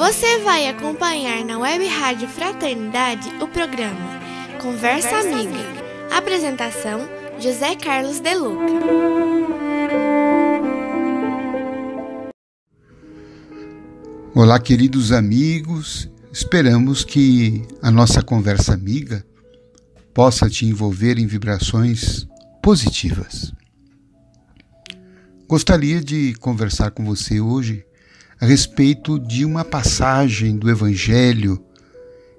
Você vai acompanhar na Web Rádio Fraternidade o programa Conversa, Amiga. Amiga. Apresentação: José Carlos De Luca. Olá, queridos amigos. Esperamos que a nossa conversa amiga possa te envolver em vibrações positivas. Gostaria de conversar com você hoje a respeito de uma passagem do Evangelho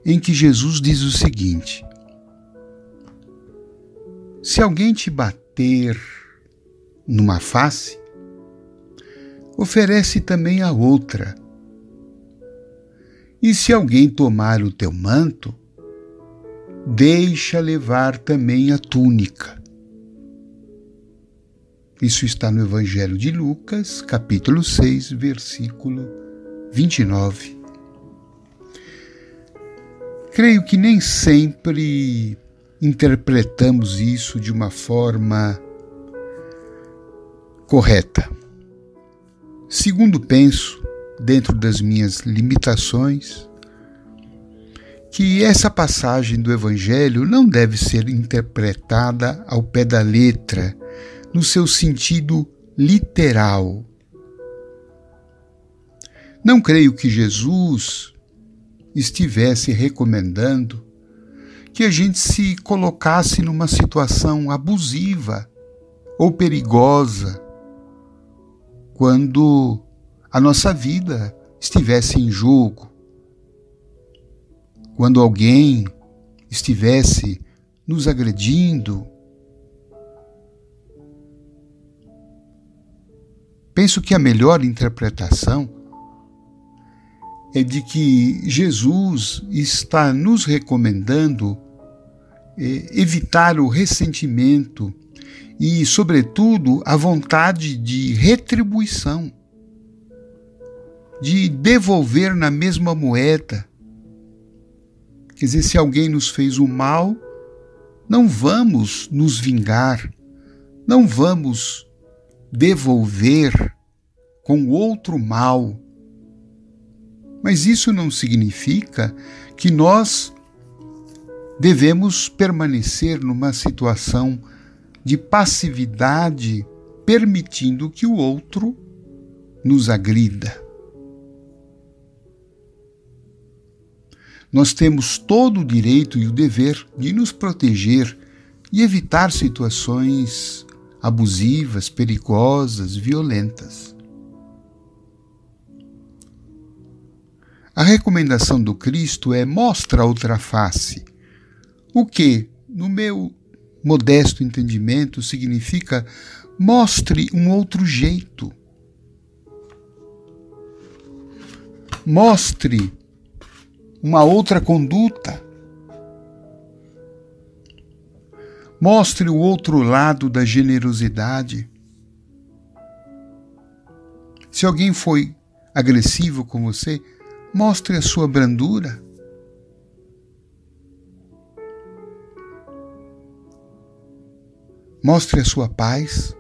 em que Jesus diz o seguinte: Se alguém te bater numa face, oferece também a outra. E se alguém tomar o teu manto, deixa levar também a túnica. Isso está no Evangelho de Lucas, capítulo 6, versículo 29. Creio que nem sempre interpretamos isso de uma forma correta. Segundo penso, dentro das minhas limitações, que essa passagem do Evangelho não deve ser interpretada ao pé da letra no seu sentido literal. Não creio que Jesus estivesse recomendando que a gente se colocasse numa situação abusiva ou perigosa quando a nossa vida estivesse em jogo, quando alguém estivesse nos agredindo, Penso que a melhor interpretação é de que Jesus está nos recomendando é, evitar o ressentimento e, sobretudo, a vontade de retribuição, de devolver na mesma moeda. Quer dizer, se alguém nos fez o mal, não vamos nos vingar, não vamos devolver com outro mal. Mas isso não significa que nós devemos permanecer numa situação de passividade, permitindo que o outro nos agrida. Nós temos todo o direito e o dever de nos proteger e evitar situações abusivas, perigosas, violentas. A recomendação do Cristo é mostra a outra face, o que, no meu modesto entendimento, significa mostre um outro jeito. Mostre uma outra conduta. Mostre o outro lado da generosidade. Se alguém foi agressivo com você, mostre a sua brandura. Mostre a sua paz.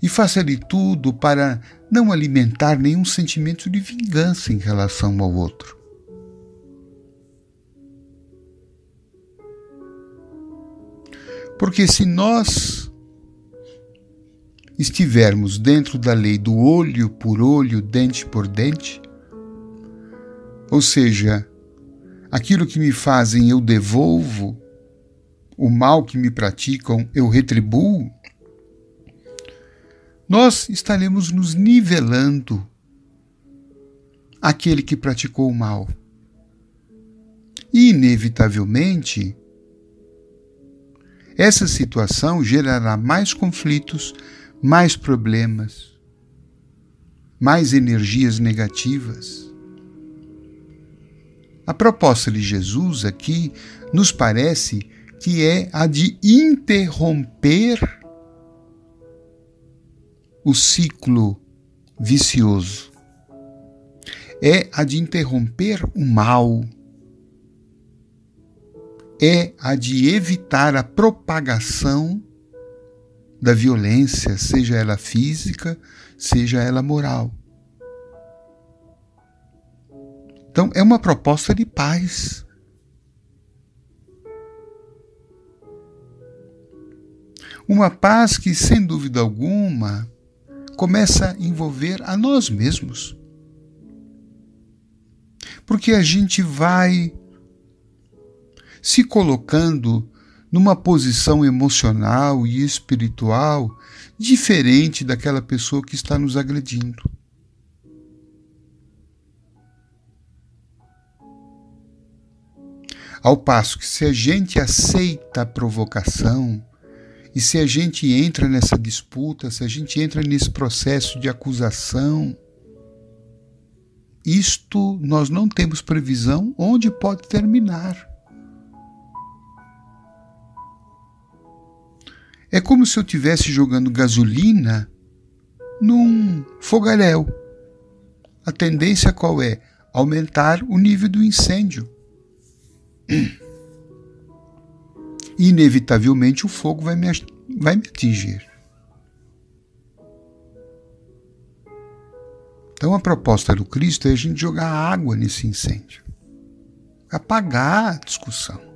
E faça de tudo para não alimentar nenhum sentimento de vingança em relação ao outro. Porque se nós estivermos dentro da lei do olho por olho, dente por dente, ou seja, aquilo que me fazem eu devolvo, o mal que me praticam eu retribuo, nós estaremos nos nivelando aquele que praticou o mal. E, inevitavelmente, essa situação gerará mais conflitos, mais problemas, mais energias negativas. A proposta de Jesus aqui nos parece que é a de interromper o ciclo vicioso. É a de interromper o mal. É a de evitar a propagação da violência, seja ela física, seja ela moral. Então, é uma proposta de paz. Uma paz que, sem dúvida alguma, começa a envolver a nós mesmos. Porque a gente vai se colocando numa posição emocional e espiritual diferente daquela pessoa que está nos agredindo. Ao passo que, se a gente aceita a provocação, e se a gente entra nessa disputa, se a gente entra nesse processo de acusação, isto nós não temos previsão onde pode terminar. É como se eu estivesse jogando gasolina num fogaréu. A tendência qual é? Aumentar o nível do incêndio. Inevitavelmente o fogo vai me, vai me atingir. Então a proposta do Cristo é a gente jogar água nesse incêndio, apagar a discussão.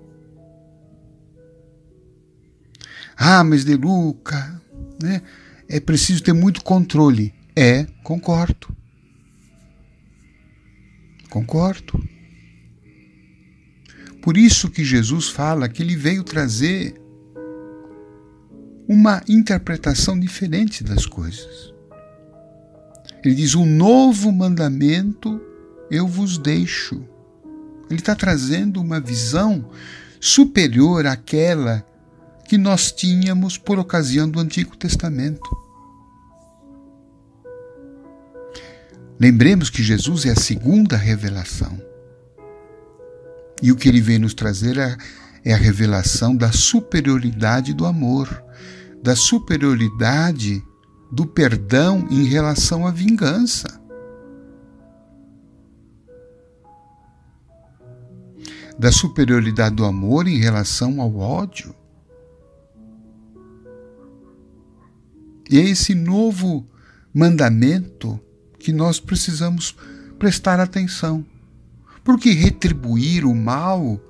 Ah, mas De Luca, né? é preciso ter muito controle. É, concordo. Concordo. Por isso que Jesus fala que ele veio trazer uma interpretação diferente das coisas. Ele diz: Um novo mandamento eu vos deixo. Ele está trazendo uma visão superior àquela que nós tínhamos por ocasião do Antigo Testamento. Lembremos que Jesus é a segunda revelação. E o que ele vem nos trazer é, é a revelação da superioridade do amor, da superioridade do perdão em relação à vingança. Da superioridade do amor em relação ao ódio. E é esse novo mandamento que nós precisamos prestar atenção. Porque retribuir o mal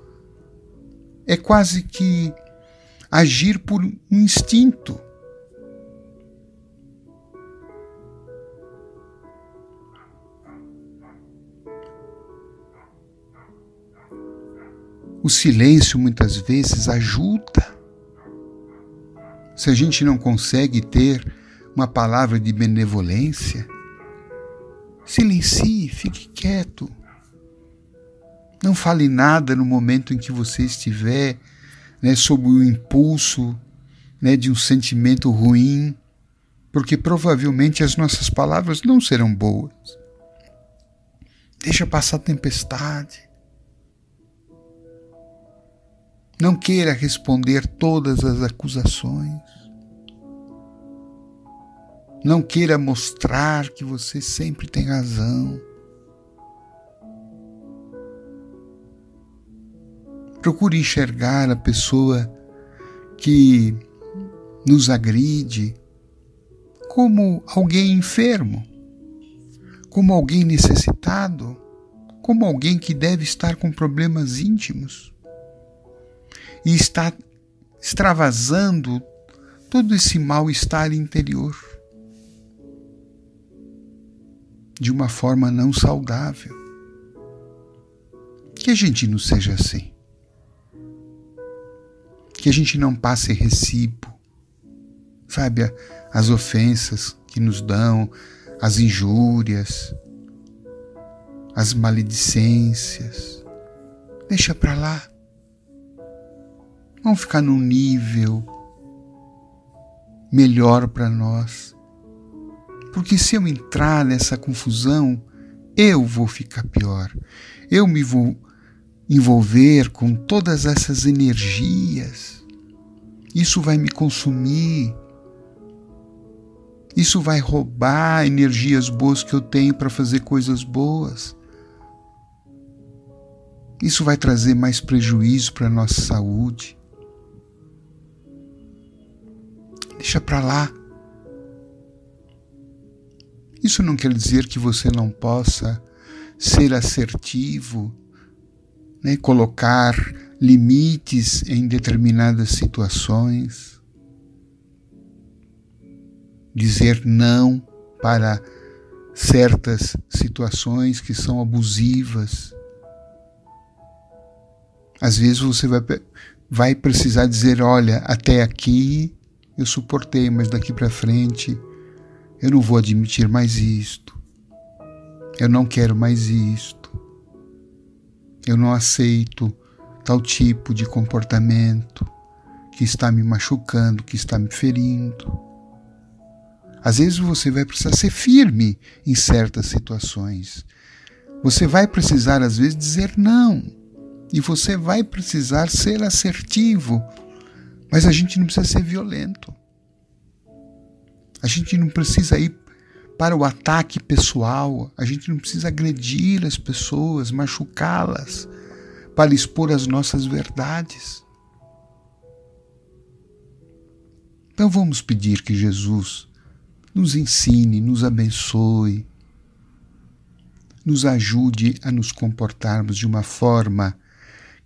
é quase que agir por um instinto. O silêncio muitas vezes ajuda se a gente não consegue ter uma palavra de benevolência, silencie, fique quieto. Não fale nada no momento em que você estiver né, sob o impulso né, de um sentimento ruim, porque provavelmente as nossas palavras não serão boas. Deixa passar a tempestade. Não queira responder todas as acusações. Não queira mostrar que você sempre tem razão. Procure enxergar a pessoa que nos agride como alguém enfermo, como alguém necessitado, como alguém que deve estar com problemas íntimos e está extravasando todo esse mal-estar interior de uma forma não saudável. Que a gente não seja assim. Que a gente não passe recibo, sabe, as ofensas que nos dão, as injúrias, as maledicências. Deixa para lá. Vamos ficar num nível melhor para nós. Porque se eu entrar nessa confusão, eu vou ficar pior. Eu me vou envolver com todas essas energias. Isso vai me consumir. Isso vai roubar energias boas que eu tenho para fazer coisas boas. Isso vai trazer mais prejuízo para a nossa saúde. Deixa para lá. Isso não quer dizer que você não possa ser assertivo, né? colocar limites em determinadas situações, dizer não para certas situações que são abusivas. Às vezes você vai, vai precisar dizer: olha, até aqui eu suportei, mas daqui para frente eu não vou admitir mais isto. Eu não quero mais isto. Eu não aceito tal tipo de comportamento que está me machucando, que está me ferindo. Às vezes você vai precisar ser firme em certas situações. Você vai precisar, às vezes, dizer não. E você vai precisar ser assertivo, mas a gente não precisa ser violento. A gente não precisa ir para o ataque pessoal, a gente não precisa agredir as pessoas, machucá-las, para expor as nossas verdades. Então vamos pedir que Jesus nos ensine, nos abençoe, nos ajude a nos comportarmos de uma forma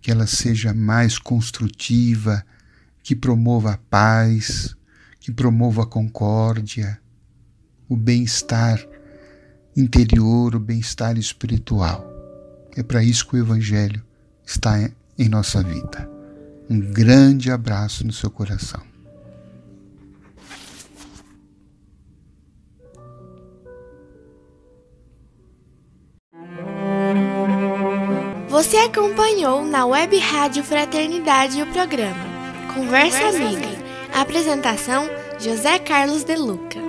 que ela seja mais construtiva, que promova a paz, que promova a concórdia, o bem-estar interior, o bem-estar espiritual. É para isso que o Evangelho está em nossa vida. Um grande abraço no seu coração. Você acompanhou na Web Rádio Fraternidade o programa Conversa Amiga. Apresentação José Carlos De Luca.